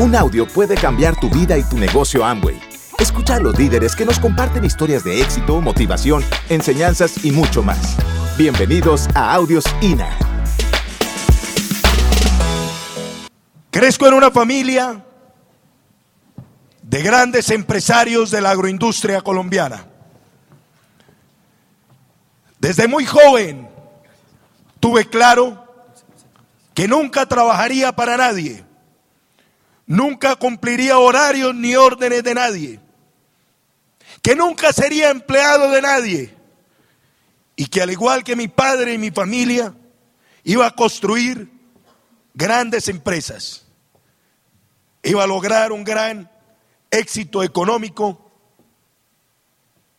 Un audio puede cambiar tu vida y tu negocio Amway. Escucha a los líderes que nos comparten historias de éxito, motivación, enseñanzas y mucho más. Bienvenidos a Audios INA. Crezco en una familia de grandes empresarios de la agroindustria colombiana. Desde muy joven tuve claro que nunca trabajaría para nadie nunca cumpliría horarios ni órdenes de nadie, que nunca sería empleado de nadie. Y que al igual que mi padre y mi familia, iba a construir grandes empresas, iba a lograr un gran éxito económico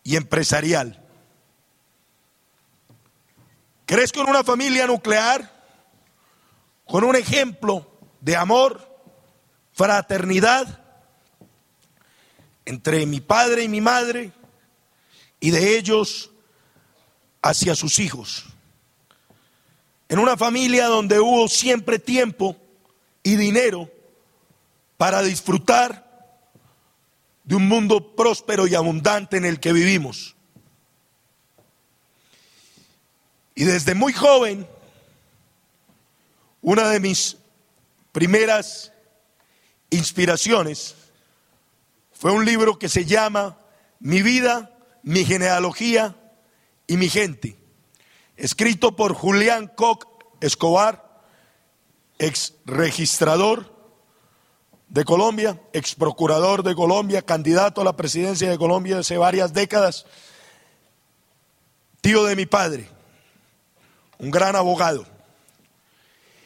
y empresarial. Crezco en una familia nuclear con un ejemplo de amor, fraternidad entre mi padre y mi madre y de ellos hacia sus hijos. En una familia donde hubo siempre tiempo y dinero para disfrutar de un mundo próspero y abundante en el que vivimos. Y desde muy joven, una de mis primeras inspiraciones fue un libro que se llama Mi vida, mi genealogía y mi gente, escrito por Julián Koch Escobar, ex registrador de Colombia, ex procurador de Colombia, candidato a la presidencia de Colombia hace varias décadas, tío de mi padre, un gran abogado.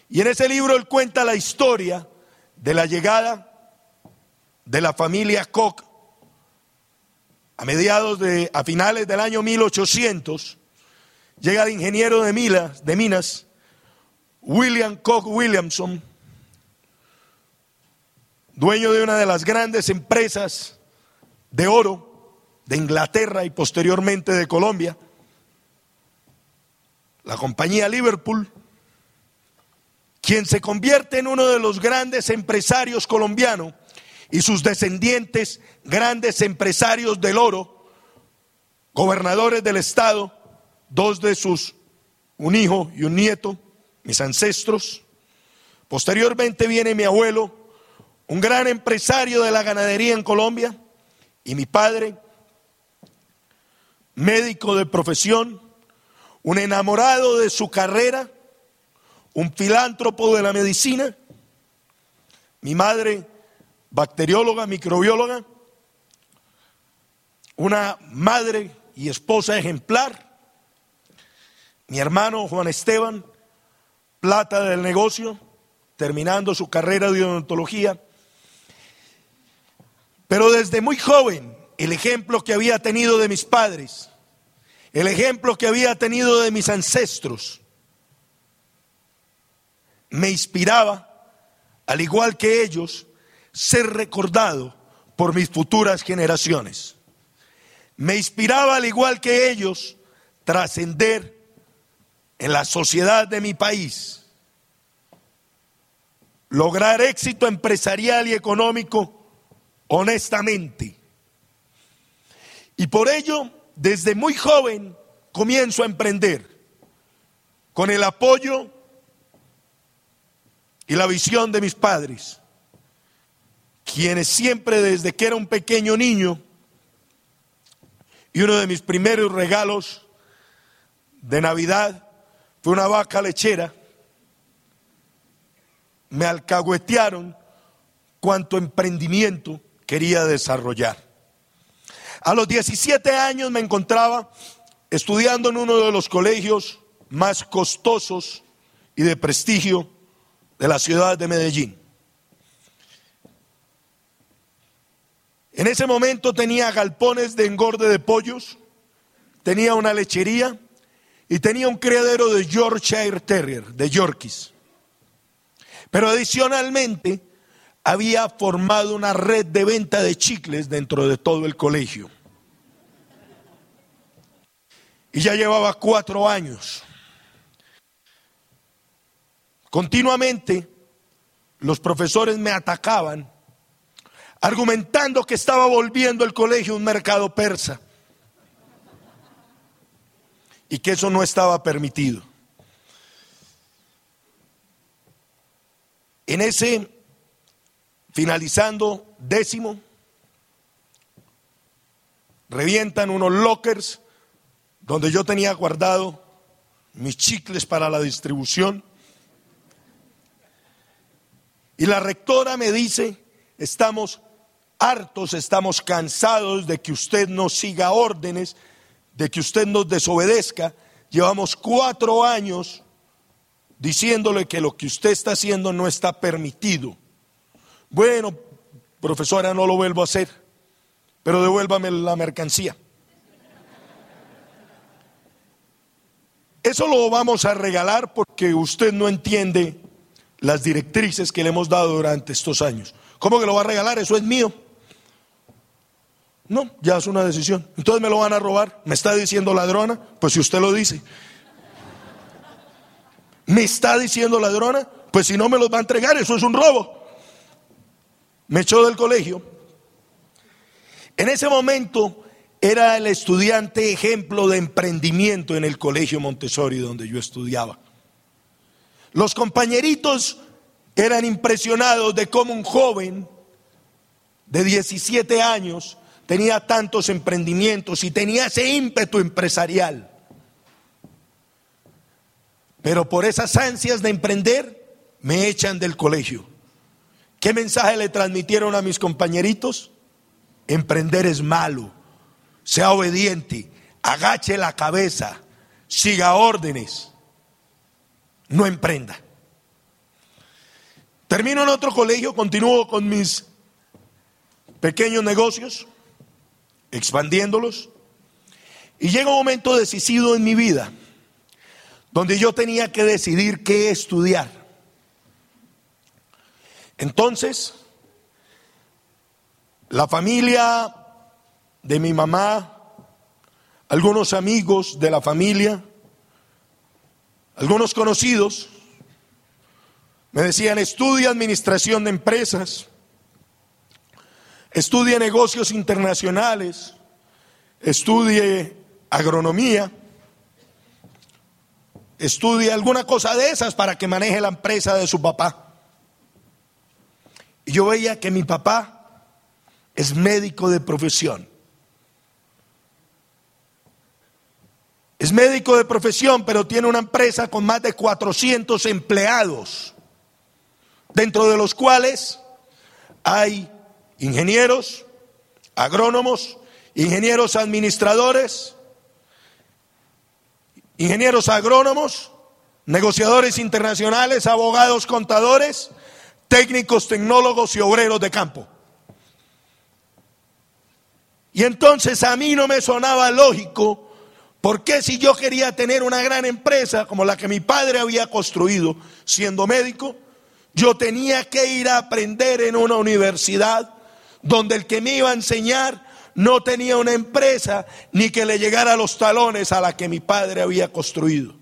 Y en ese libro él cuenta la historia de la llegada de la familia Koch a mediados de, a finales del año 1800, llega el ingeniero de, de minas, William Koch Williamson, dueño de una de las grandes empresas de oro de Inglaterra y posteriormente de Colombia, la compañía Liverpool, quien se convierte en uno de los grandes empresarios colombianos y sus descendientes, grandes empresarios del oro, gobernadores del estado, dos de sus, un hijo y un nieto, mis ancestros. Posteriormente viene mi abuelo, un gran empresario de la ganadería en Colombia, y mi padre, médico de profesión, un enamorado de su carrera, un filántropo de la medicina, mi madre bacterióloga, microbióloga, una madre y esposa ejemplar, mi hermano Juan Esteban, plata del negocio, terminando su carrera de odontología, pero desde muy joven el ejemplo que había tenido de mis padres, el ejemplo que había tenido de mis ancestros, me inspiraba, al igual que ellos, ser recordado por mis futuras generaciones. Me inspiraba, al igual que ellos, trascender en la sociedad de mi país, lograr éxito empresarial y económico honestamente. Y por ello, desde muy joven, comienzo a emprender con el apoyo y la visión de mis padres, quienes siempre desde que era un pequeño niño, y uno de mis primeros regalos de Navidad fue una vaca lechera, me alcahuetearon cuanto emprendimiento quería desarrollar. A los 17 años me encontraba estudiando en uno de los colegios más costosos y de prestigio de la ciudad de Medellín. En ese momento tenía galpones de engorde de pollos, tenía una lechería y tenía un criadero de Yorkshire Terrier, de Yorkies. Pero adicionalmente había formado una red de venta de chicles dentro de todo el colegio. Y ya llevaba cuatro años. Continuamente los profesores me atacaban argumentando que estaba volviendo el colegio un mercado persa y que eso no estaba permitido. En ese, finalizando décimo, revientan unos lockers donde yo tenía guardado mis chicles para la distribución. Y la rectora me dice, estamos hartos, estamos cansados de que usted no siga órdenes, de que usted nos desobedezca. Llevamos cuatro años diciéndole que lo que usted está haciendo no está permitido. Bueno, profesora, no lo vuelvo a hacer, pero devuélvame la mercancía. Eso lo vamos a regalar porque usted no entiende las directrices que le hemos dado durante estos años. ¿Cómo que lo va a regalar? Eso es mío. No, ya es una decisión. Entonces me lo van a robar. ¿Me está diciendo ladrona? Pues si usted lo dice. ¿Me está diciendo ladrona? Pues si no me los va a entregar, eso es un robo. Me echó del colegio. En ese momento era el estudiante ejemplo de emprendimiento en el colegio Montessori donde yo estudiaba. Los compañeritos eran impresionados de cómo un joven de 17 años tenía tantos emprendimientos y tenía ese ímpetu empresarial. Pero por esas ansias de emprender, me echan del colegio. ¿Qué mensaje le transmitieron a mis compañeritos? Emprender es malo. Sea obediente, agache la cabeza, siga órdenes, no emprenda. Termino en otro colegio, continúo con mis pequeños negocios expandiéndolos. Y llega un momento decisivo en mi vida donde yo tenía que decidir qué estudiar. Entonces, la familia de mi mamá, algunos amigos de la familia, algunos conocidos, me decían, estudia administración de empresas, estudie negocios internacionales, estudie agronomía, estudie alguna cosa de esas para que maneje la empresa de su papá. Y yo veía que mi papá es médico de profesión. Es médico de profesión, pero tiene una empresa con más de 400 empleados, dentro de los cuales hay ingenieros, agrónomos, ingenieros administradores, ingenieros agrónomos, negociadores internacionales, abogados contadores, técnicos, tecnólogos y obreros de campo. Y entonces a mí no me sonaba lógico, porque si yo quería tener una gran empresa como la que mi padre había construido siendo médico, yo tenía que ir a aprender en una universidad donde el que me iba a enseñar no tenía una empresa ni que le llegara los talones a la que mi padre había construido.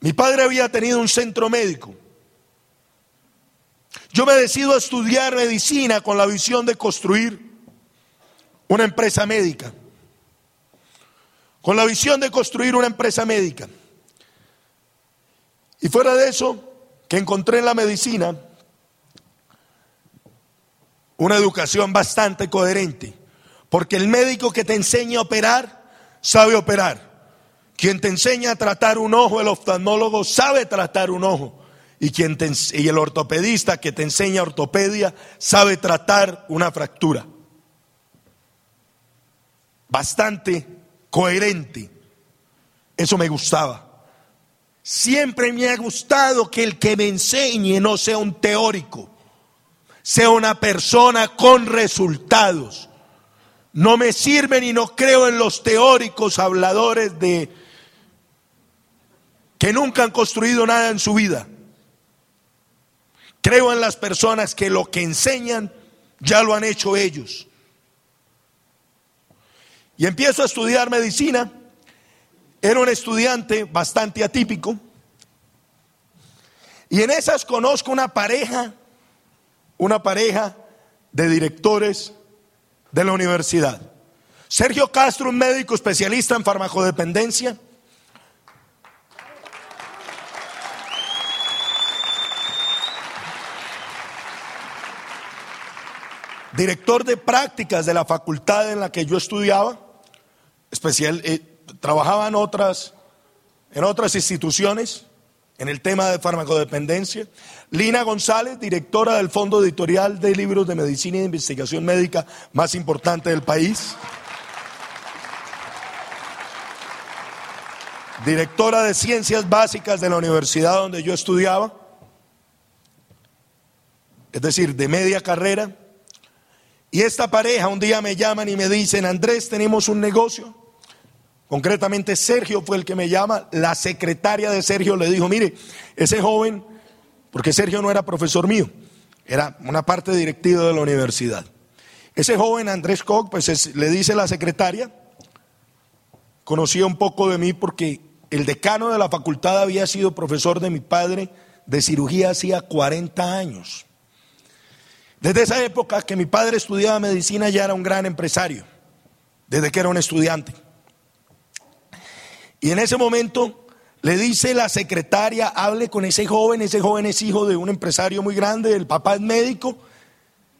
Mi padre había tenido un centro médico. Yo me decido a estudiar medicina con la visión de construir una empresa médica. Con la visión de construir una empresa médica. Y fuera de eso, que encontré en la medicina, una educación bastante coherente. Porque el médico que te enseña a operar, sabe operar. Quien te enseña a tratar un ojo, el oftalmólogo, sabe tratar un ojo. Y, quien y el ortopedista que te enseña ortopedia, sabe tratar una fractura. Bastante coherente. Eso me gustaba. Siempre me ha gustado que el que me enseñe no sea un teórico sea una persona con resultados. No me sirven y no creo en los teóricos habladores de que nunca han construido nada en su vida. Creo en las personas que lo que enseñan ya lo han hecho ellos. Y empiezo a estudiar medicina. Era un estudiante bastante atípico. Y en esas conozco una pareja una pareja de directores de la universidad. Sergio Castro, un médico especialista en farmacodependencia. Director de prácticas de la facultad en la que yo estudiaba, especial, eh, trabajaba en otras, en otras instituciones en el tema de farmacodependencia. Lina González, directora del Fondo Editorial de Libros de Medicina y de Investigación Médica más importante del país. Directora de Ciencias Básicas de la universidad donde yo estudiaba. Es decir, de media carrera. Y esta pareja un día me llaman y me dicen, Andrés, tenemos un negocio Concretamente Sergio fue el que me llama, la secretaria de Sergio le dijo, mire, ese joven, porque Sergio no era profesor mío, era una parte directiva de la universidad. Ese joven Andrés Koch, pues le dice la secretaria, conocía un poco de mí porque el decano de la facultad había sido profesor de mi padre de cirugía hacía 40 años. Desde esa época que mi padre estudiaba medicina ya era un gran empresario, desde que era un estudiante. Y en ese momento le dice la secretaria, hable con ese joven, ese joven es hijo de un empresario muy grande, el papá es médico,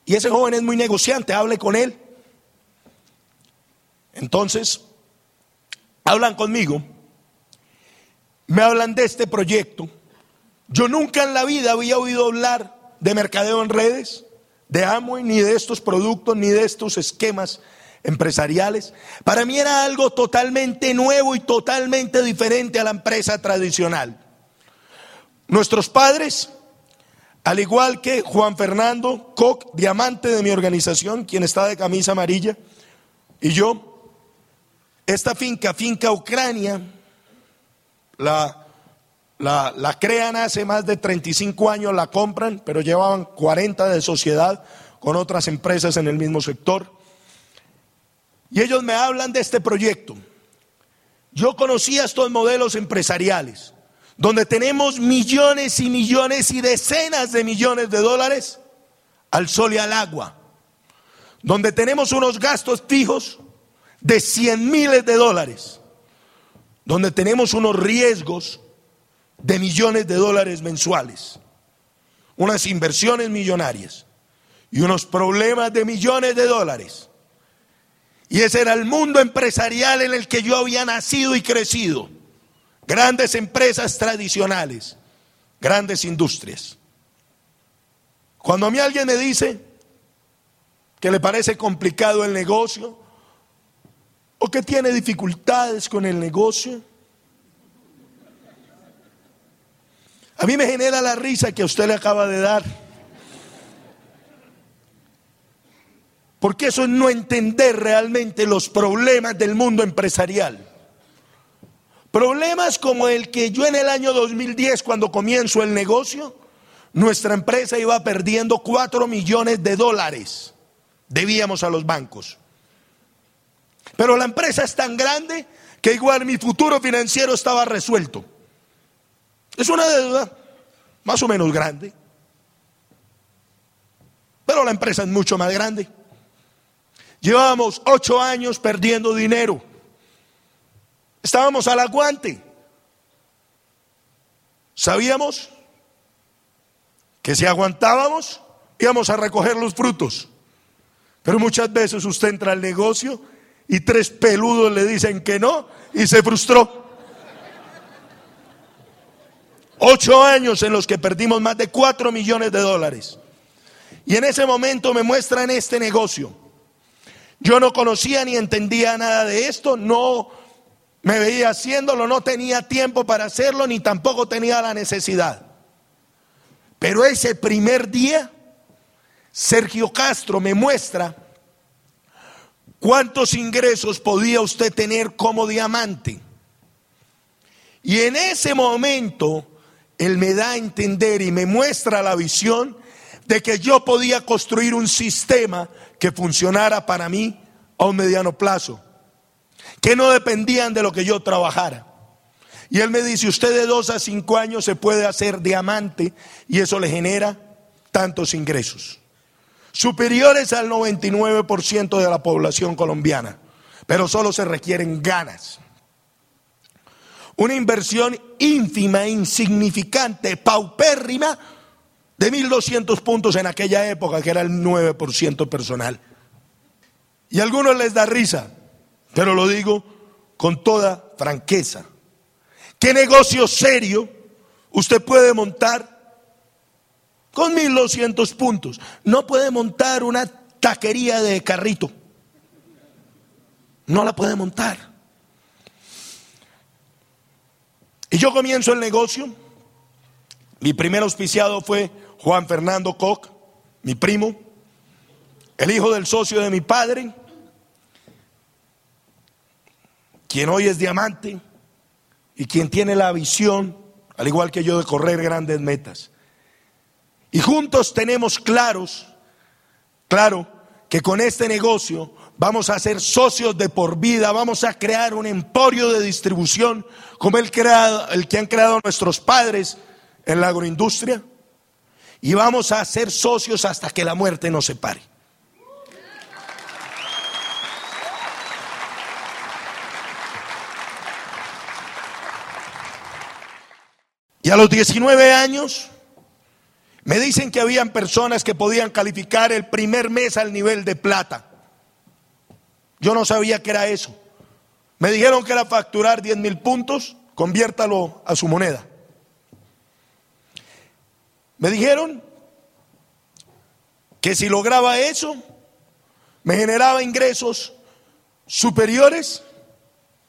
y ese joven es muy negociante, hable con él. Entonces, hablan conmigo, me hablan de este proyecto. Yo nunca en la vida había oído hablar de mercadeo en redes, de Amway, ni de estos productos, ni de estos esquemas empresariales. Para mí era algo totalmente nuevo y totalmente diferente a la empresa tradicional. Nuestros padres, al igual que Juan Fernando Koch, diamante de mi organización, quien está de camisa amarilla, y yo, esta finca, finca Ucrania, la, la, la crean hace más de 35 años, la compran, pero llevaban 40 de sociedad con otras empresas en el mismo sector. Y ellos me hablan de este proyecto. Yo conocía estos modelos empresariales, donde tenemos millones y millones y decenas de millones de dólares al sol y al agua, donde tenemos unos gastos fijos de 100 miles de dólares, donde tenemos unos riesgos de millones de dólares mensuales, unas inversiones millonarias y unos problemas de millones de dólares y ese era el mundo empresarial en el que yo había nacido y crecido. Grandes empresas tradicionales, grandes industrias. Cuando a mí alguien me dice que le parece complicado el negocio o que tiene dificultades con el negocio, a mí me genera la risa que a usted le acaba de dar. Porque eso es no entender realmente los problemas del mundo empresarial. Problemas como el que yo en el año 2010, cuando comienzo el negocio, nuestra empresa iba perdiendo 4 millones de dólares. Debíamos a los bancos. Pero la empresa es tan grande que igual mi futuro financiero estaba resuelto. Es una deuda más o menos grande. Pero la empresa es mucho más grande. Llevábamos ocho años perdiendo dinero. Estábamos al aguante. Sabíamos que si aguantábamos íbamos a recoger los frutos. Pero muchas veces usted entra al negocio y tres peludos le dicen que no y se frustró. Ocho años en los que perdimos más de cuatro millones de dólares. Y en ese momento me muestran este negocio. Yo no conocía ni entendía nada de esto, no me veía haciéndolo, no tenía tiempo para hacerlo, ni tampoco tenía la necesidad. Pero ese primer día, Sergio Castro me muestra cuántos ingresos podía usted tener como diamante. Y en ese momento, él me da a entender y me muestra la visión de que yo podía construir un sistema que funcionara para mí a un mediano plazo, que no dependían de lo que yo trabajara. Y él me dice, usted de dos a cinco años se puede hacer diamante y eso le genera tantos ingresos. superiores al 99% de la población colombiana, pero solo se requieren ganas. Una inversión ínfima, insignificante, paupérrima, de 1.200 puntos en aquella época, que era el 9% personal. Y a algunos les da risa, pero lo digo con toda franqueza. ¿Qué negocio serio usted puede montar con 1200 puntos? No puede montar una taquería de carrito. No la puede montar. Y yo comienzo el negocio. Mi primer auspiciado fue Juan Fernando Koch, mi primo, el hijo del socio de mi padre, quien hoy es diamante y quien tiene la visión, al igual que yo, de correr grandes metas. Y juntos tenemos claros, claro, que con este negocio vamos a ser socios de por vida, vamos a crear un emporio de distribución como el, creado, el que han creado nuestros padres en la agroindustria y vamos a ser socios hasta que la muerte nos separe. Y a los 19 años me dicen que habían personas que podían calificar el primer mes al nivel de plata. Yo no sabía que era eso. Me dijeron que era facturar 10 mil puntos, conviértalo a su moneda. Me dijeron que si lograba eso, me generaba ingresos superiores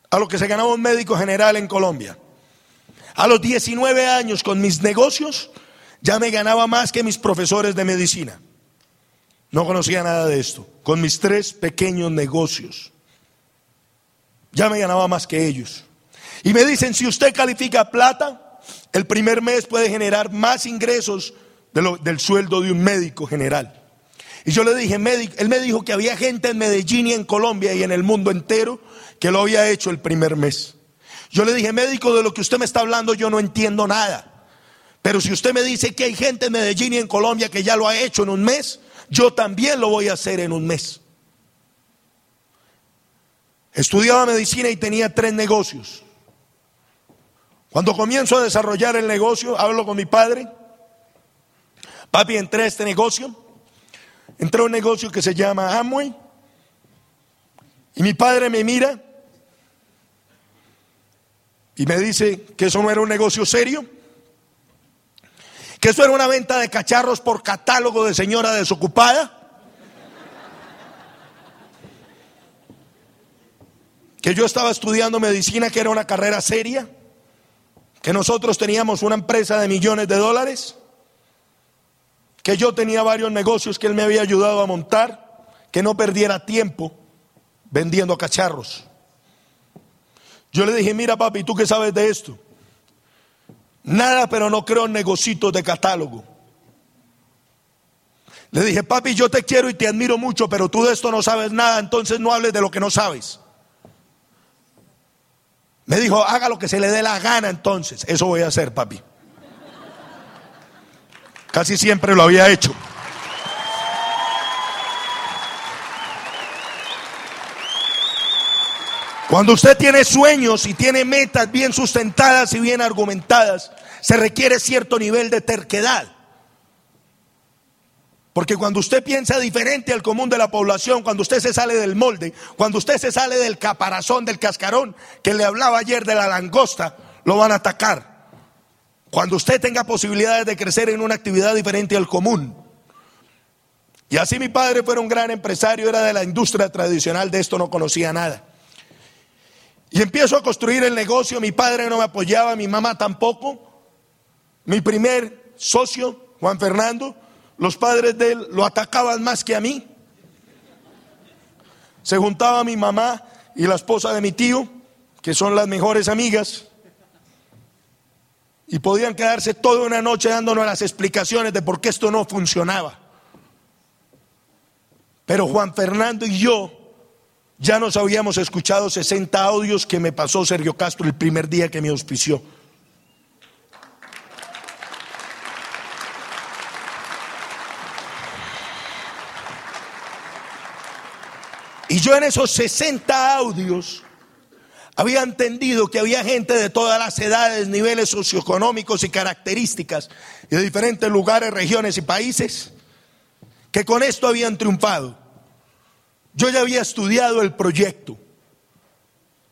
a lo que se ganaba un médico general en Colombia. A los 19 años con mis negocios, ya me ganaba más que mis profesores de medicina. No conocía nada de esto. Con mis tres pequeños negocios. Ya me ganaba más que ellos. Y me dicen, si usted califica plata, el primer mes puede generar más ingresos del sueldo de un médico general. Y yo le dije, él me dijo que había gente en Medellín y en Colombia y en el mundo entero que lo había hecho el primer mes. Yo le dije, médico, de lo que usted me está hablando yo no entiendo nada. Pero si usted me dice que hay gente en Medellín y en Colombia que ya lo ha hecho en un mes, yo también lo voy a hacer en un mes. Estudiaba medicina y tenía tres negocios. Cuando comienzo a desarrollar el negocio, hablo con mi padre. Papi, entré a este negocio. Entré a un negocio que se llama Amway. Y mi padre me mira y me dice que eso no era un negocio serio que eso era una venta de cacharros por catálogo de señora desocupada. Que yo estaba estudiando medicina, que era una carrera seria. Que nosotros teníamos una empresa de millones de dólares. Que yo tenía varios negocios que él me había ayudado a montar. Que no perdiera tiempo vendiendo cacharros. Yo le dije, mira papi, ¿tú qué sabes de esto? Nada, pero no creo en negocitos de catálogo. Le dije, papi, yo te quiero y te admiro mucho, pero tú de esto no sabes nada, entonces no hables de lo que no sabes. Me dijo, haga lo que se le dé la gana entonces. Eso voy a hacer, papi. Casi siempre lo había hecho. Cuando usted tiene sueños y tiene metas bien sustentadas y bien argumentadas, se requiere cierto nivel de terquedad. Porque cuando usted piensa diferente al común de la población, cuando usted se sale del molde, cuando usted se sale del caparazón, del cascarón, que le hablaba ayer de la langosta, lo van a atacar. Cuando usted tenga posibilidades de crecer en una actividad diferente al común. Y así mi padre fue un gran empresario, era de la industria tradicional, de esto no conocía nada. Y empiezo a construir el negocio, mi padre no me apoyaba, mi mamá tampoco. Mi primer socio, Juan Fernando, los padres de él lo atacaban más que a mí. Se juntaba mi mamá y la esposa de mi tío, que son las mejores amigas, y podían quedarse toda una noche dándonos las explicaciones de por qué esto no funcionaba. Pero Juan Fernando y yo ya nos habíamos escuchado 60 audios que me pasó Sergio Castro el primer día que me auspició. Y yo en esos 60 audios había entendido que había gente de todas las edades, niveles socioeconómicos y características, y de diferentes lugares, regiones y países, que con esto habían triunfado. Yo ya había estudiado el proyecto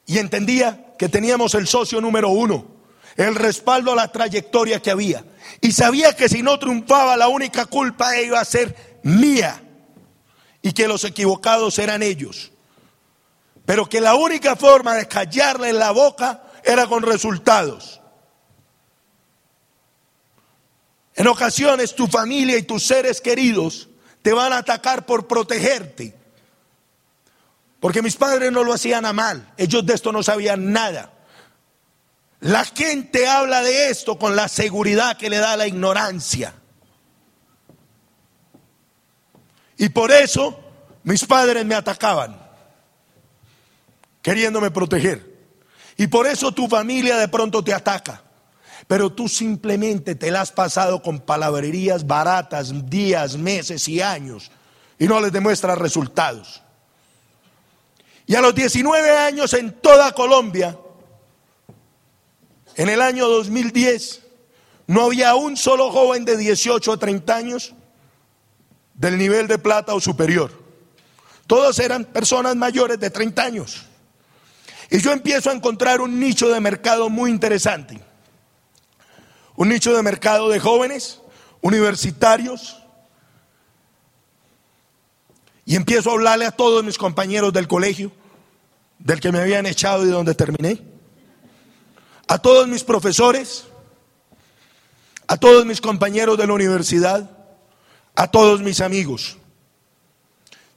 y entendía que teníamos el socio número uno, el respaldo a la trayectoria que había. Y sabía que si no triunfaba, la única culpa iba a ser mía y que los equivocados eran ellos. Pero que la única forma de callarle la boca era con resultados. En ocasiones tu familia y tus seres queridos te van a atacar por protegerte. Porque mis padres no lo hacían a mal, ellos de esto no sabían nada. La gente habla de esto con la seguridad que le da la ignorancia. Y por eso mis padres me atacaban, queriéndome proteger. Y por eso tu familia de pronto te ataca. Pero tú simplemente te la has pasado con palabrerías baratas, días, meses y años, y no les demuestras resultados. Y a los 19 años en toda Colombia, en el año 2010, no había un solo joven de 18 o 30 años del nivel de plata o superior. Todos eran personas mayores de 30 años. Y yo empiezo a encontrar un nicho de mercado muy interesante. Un nicho de mercado de jóvenes, universitarios. Y empiezo a hablarle a todos mis compañeros del colegio, del que me habían echado y donde terminé. A todos mis profesores, a todos mis compañeros de la universidad a todos mis amigos.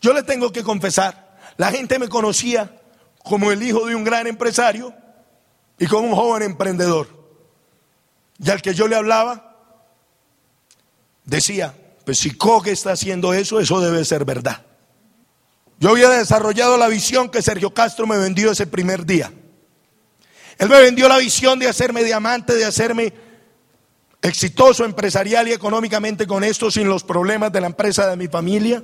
Yo le tengo que confesar, la gente me conocía como el hijo de un gran empresario y como un joven emprendedor. Y al que yo le hablaba, decía, pues si Coque está haciendo eso, eso debe ser verdad. Yo había desarrollado la visión que Sergio Castro me vendió ese primer día. Él me vendió la visión de hacerme diamante, de hacerme exitoso empresarial y económicamente con esto, sin los problemas de la empresa de mi familia.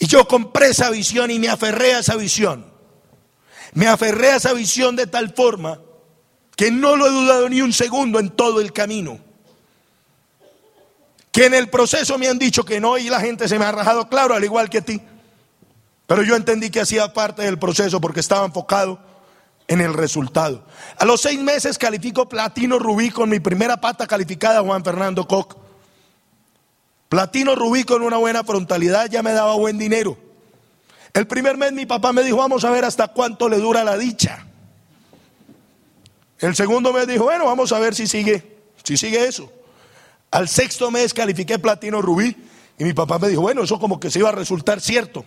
Y yo compré esa visión y me aferré a esa visión. Me aferré a esa visión de tal forma que no lo he dudado ni un segundo en todo el camino. Que en el proceso me han dicho que no y la gente se me ha rajado, claro, al igual que a ti. Pero yo entendí que hacía parte del proceso porque estaba enfocado en el resultado. A los seis meses califico platino rubí con mi primera pata calificada, Juan Fernando Koch. Platino rubí con una buena frontalidad ya me daba buen dinero. El primer mes mi papá me dijo, vamos a ver hasta cuánto le dura la dicha. El segundo mes dijo, bueno, vamos a ver si sigue, si sigue eso. Al sexto mes califiqué platino rubí y mi papá me dijo, bueno, eso como que se iba a resultar cierto.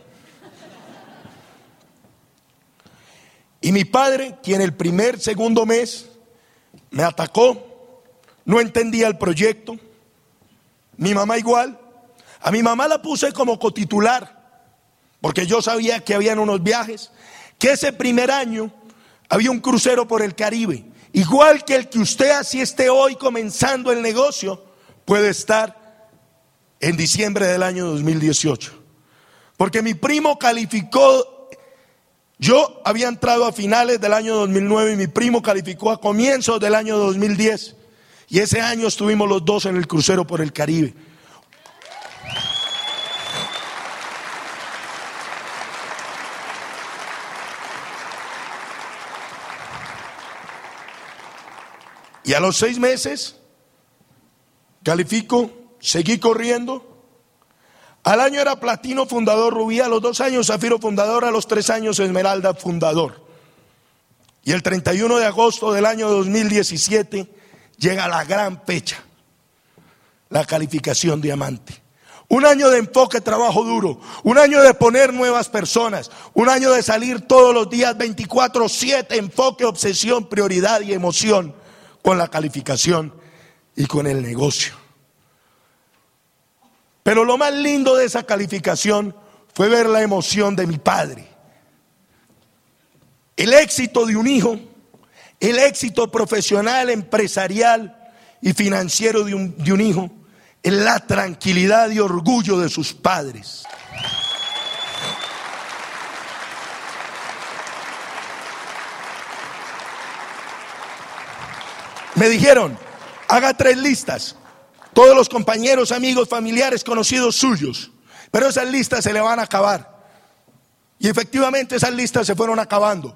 Y mi padre, quien el primer, segundo mes me atacó, no entendía el proyecto. Mi mamá igual. A mi mamá la puse como cotitular, porque yo sabía que habían unos viajes, que ese primer año había un crucero por el Caribe, igual que el que usted así esté hoy comenzando el negocio, puede estar en diciembre del año 2018. Porque mi primo calificó yo había entrado a finales del año 2009 y mi primo calificó a comienzos del año 2010. Y ese año estuvimos los dos en el crucero por el Caribe. Y a los seis meses califico, seguí corriendo al año era platino fundador rubí, a los dos años zafiro fundador, a los tres años esmeralda fundador. Y el 31 de agosto del año 2017 llega la gran fecha, la calificación diamante. Un año de enfoque, trabajo duro. Un año de poner nuevas personas. Un año de salir todos los días 24/7, enfoque, obsesión, prioridad y emoción con la calificación y con el negocio. Pero lo más lindo de esa calificación fue ver la emoción de mi padre. El éxito de un hijo, el éxito profesional, empresarial y financiero de un, hijo, es la tranquilidad y orgullo de sus padres. Me dijeron, haga tres listas. Todos los compañeros, amigos, familiares, conocidos suyos. Pero esas listas se le van a acabar. Y efectivamente esas listas se fueron acabando.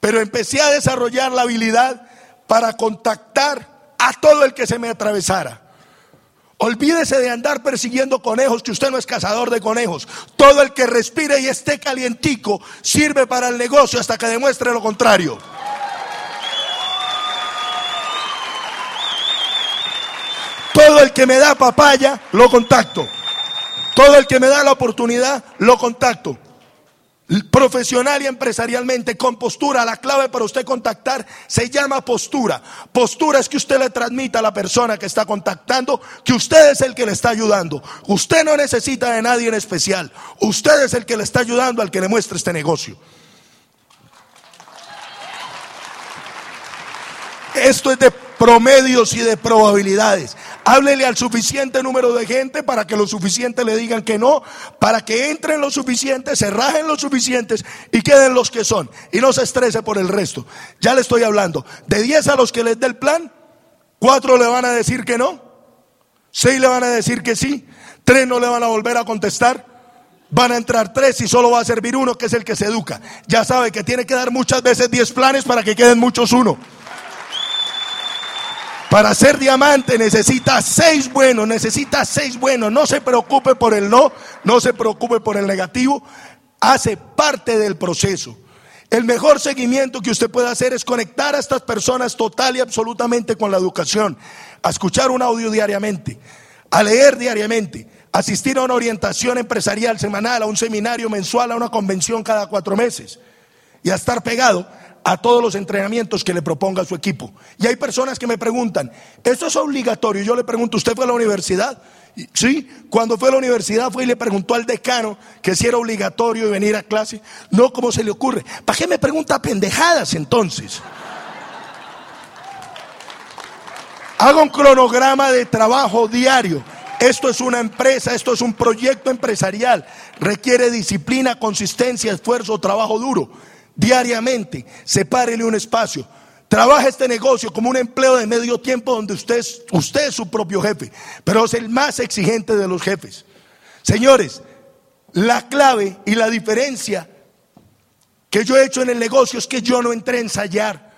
Pero empecé a desarrollar la habilidad para contactar a todo el que se me atravesara. Olvídese de andar persiguiendo conejos, que usted no es cazador de conejos. Todo el que respire y esté calientico sirve para el negocio hasta que demuestre lo contrario. Todo el que me da papaya, lo contacto. Todo el que me da la oportunidad, lo contacto. Profesional y empresarialmente, con postura, la clave para usted contactar se llama postura. Postura es que usted le transmita a la persona que está contactando que usted es el que le está ayudando. Usted no necesita de nadie en especial. Usted es el que le está ayudando al que le muestre este negocio. Esto es de promedios y de probabilidades. Háblele al suficiente número de gente para que lo suficiente le digan que no, para que entren los suficientes, se rajen los suficientes y queden los que son. Y no se estrese por el resto. Ya le estoy hablando. De 10 a los que les dé el plan, 4 le van a decir que no, 6 le van a decir que sí, 3 no le van a volver a contestar. Van a entrar tres y solo va a servir uno, que es el que se educa. Ya sabe que tiene que dar muchas veces 10 planes para que queden muchos uno. Para ser diamante necesita seis buenos, necesita seis buenos. No se preocupe por el no, no se preocupe por el negativo. Hace parte del proceso. El mejor seguimiento que usted puede hacer es conectar a estas personas total y absolutamente con la educación, a escuchar un audio diariamente, a leer diariamente, asistir a una orientación empresarial semanal, a un seminario mensual, a una convención cada cuatro meses y a estar pegado a todos los entrenamientos que le proponga su equipo. Y hay personas que me preguntan, ¿esto es obligatorio? Yo le pregunto, ¿usted fue a la universidad? Sí, cuando fue a la universidad fue y le preguntó al decano que si era obligatorio venir a clase. No, ¿cómo se le ocurre? ¿Para qué me pregunta pendejadas entonces? Haga un cronograma de trabajo diario. Esto es una empresa, esto es un proyecto empresarial. Requiere disciplina, consistencia, esfuerzo, trabajo duro diariamente, sepárele un espacio. Trabaja este negocio como un empleo de medio tiempo donde usted es, usted es su propio jefe, pero es el más exigente de los jefes. Señores, la clave y la diferencia que yo he hecho en el negocio es que yo no entré a ensayar.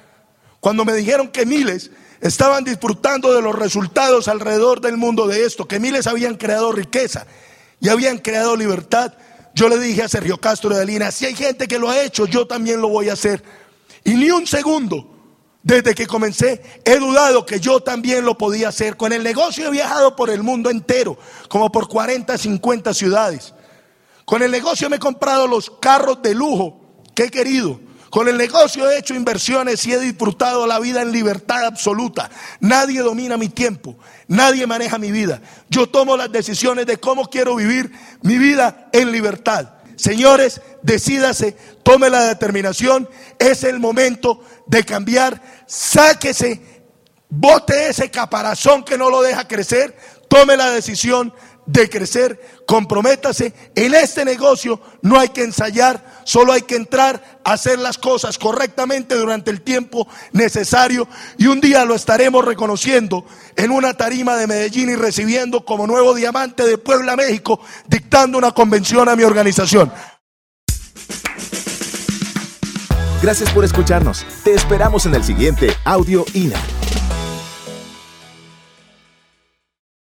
Cuando me dijeron que miles estaban disfrutando de los resultados alrededor del mundo de esto, que miles habían creado riqueza y habían creado libertad, yo le dije a Sergio Castro de Lina, si hay gente que lo ha hecho, yo también lo voy a hacer. Y ni un segundo, desde que comencé, he dudado que yo también lo podía hacer. Con el negocio he viajado por el mundo entero, como por 40, 50 ciudades. Con el negocio me he comprado los carros de lujo que he querido. Con el negocio he hecho inversiones y he disfrutado la vida en libertad absoluta. Nadie domina mi tiempo, nadie maneja mi vida. Yo tomo las decisiones de cómo quiero vivir mi vida en libertad. Señores, decídase, tome la determinación, es el momento de cambiar, sáquese, bote ese caparazón que no lo deja crecer, tome la decisión de crecer, comprométase. En este negocio no hay que ensayar, solo hay que entrar a hacer las cosas correctamente durante el tiempo necesario y un día lo estaremos reconociendo en una tarima de Medellín y recibiendo como nuevo diamante de Puebla, México, dictando una convención a mi organización. Gracias por escucharnos. Te esperamos en el siguiente Audio INA.